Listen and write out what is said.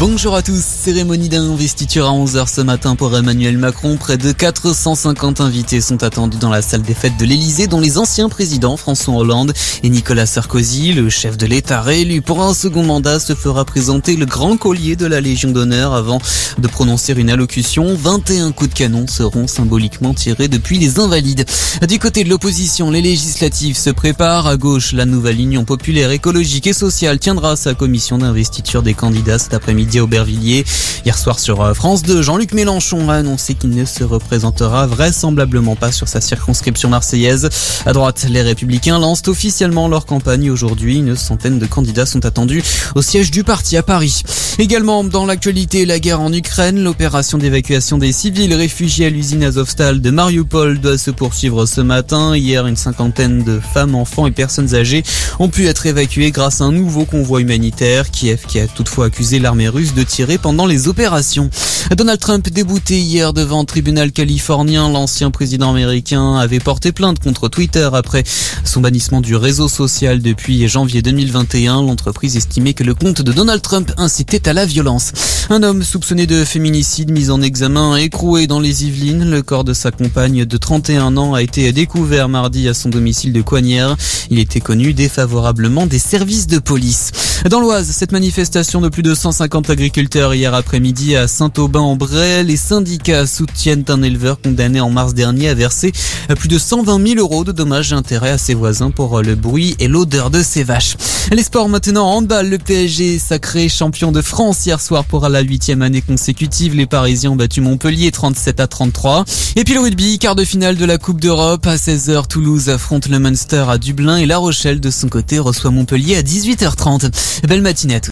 Bonjour à tous, cérémonie d'investiture à 11h ce matin pour Emmanuel Macron. Près de 450 invités sont attendus dans la salle des fêtes de l'Elysée, dont les anciens présidents François Hollande et Nicolas Sarkozy. Le chef de l'État réélu pour un second mandat se fera présenter le grand collier de la Légion d'honneur avant de prononcer une allocution. 21 coups de canon seront symboliquement tirés depuis les invalides. Du côté de l'opposition, les législatives se préparent. À gauche, la nouvelle Union populaire écologique et sociale tiendra sa commission d'investiture des candidats cet après-midi Aubervilliers. Hier soir sur euh, France 2, Jean-Luc Mélenchon a annoncé qu'il ne se représentera vraisemblablement pas sur sa circonscription marseillaise. À droite, les Républicains lancent officiellement leur campagne aujourd'hui. Une centaine de candidats sont attendus au siège du parti à Paris. Également dans l'actualité, la guerre en Ukraine, l'opération d'évacuation des civils réfugiés à l'usine Azovstal de Mariupol doit se poursuivre ce matin. Hier, une cinquantaine de femmes, enfants et personnes âgées ont pu être évacuées grâce à un nouveau convoi humanitaire. Kiev qui a toutefois accusé l'armée russe de tirer pendant les opérations. Donald Trump débouté hier devant tribunal californien. L'ancien président américain avait porté plainte contre Twitter après son bannissement du réseau social depuis janvier 2021. L'entreprise estimait que le compte de Donald Trump incitait à la violence. Un homme soupçonné de féminicide mis en examen écroué dans les Yvelines. Le corps de sa compagne de 31 ans a été découvert mardi à son domicile de Coignères. Il était connu défavorablement des services de police. Dans l'Oise, cette manifestation de plus de 150 agriculteurs hier après-midi à Saint-Aubin-en-Bray, les syndicats soutiennent un éleveur condamné en mars dernier à verser plus de 120 000 euros de dommages et intérêts à ses voisins pour le bruit et l'odeur de ses vaches. Les sports maintenant, handball, le PSG sacré champion de France hier soir pour la huitième année consécutive. Les Parisiens ont battu Montpellier 37 à 33. Et puis le rugby, quart de finale de la Coupe d'Europe à 16h, Toulouse affronte le Munster à Dublin et La Rochelle de son côté reçoit Montpellier à 18h30. Belle matinée.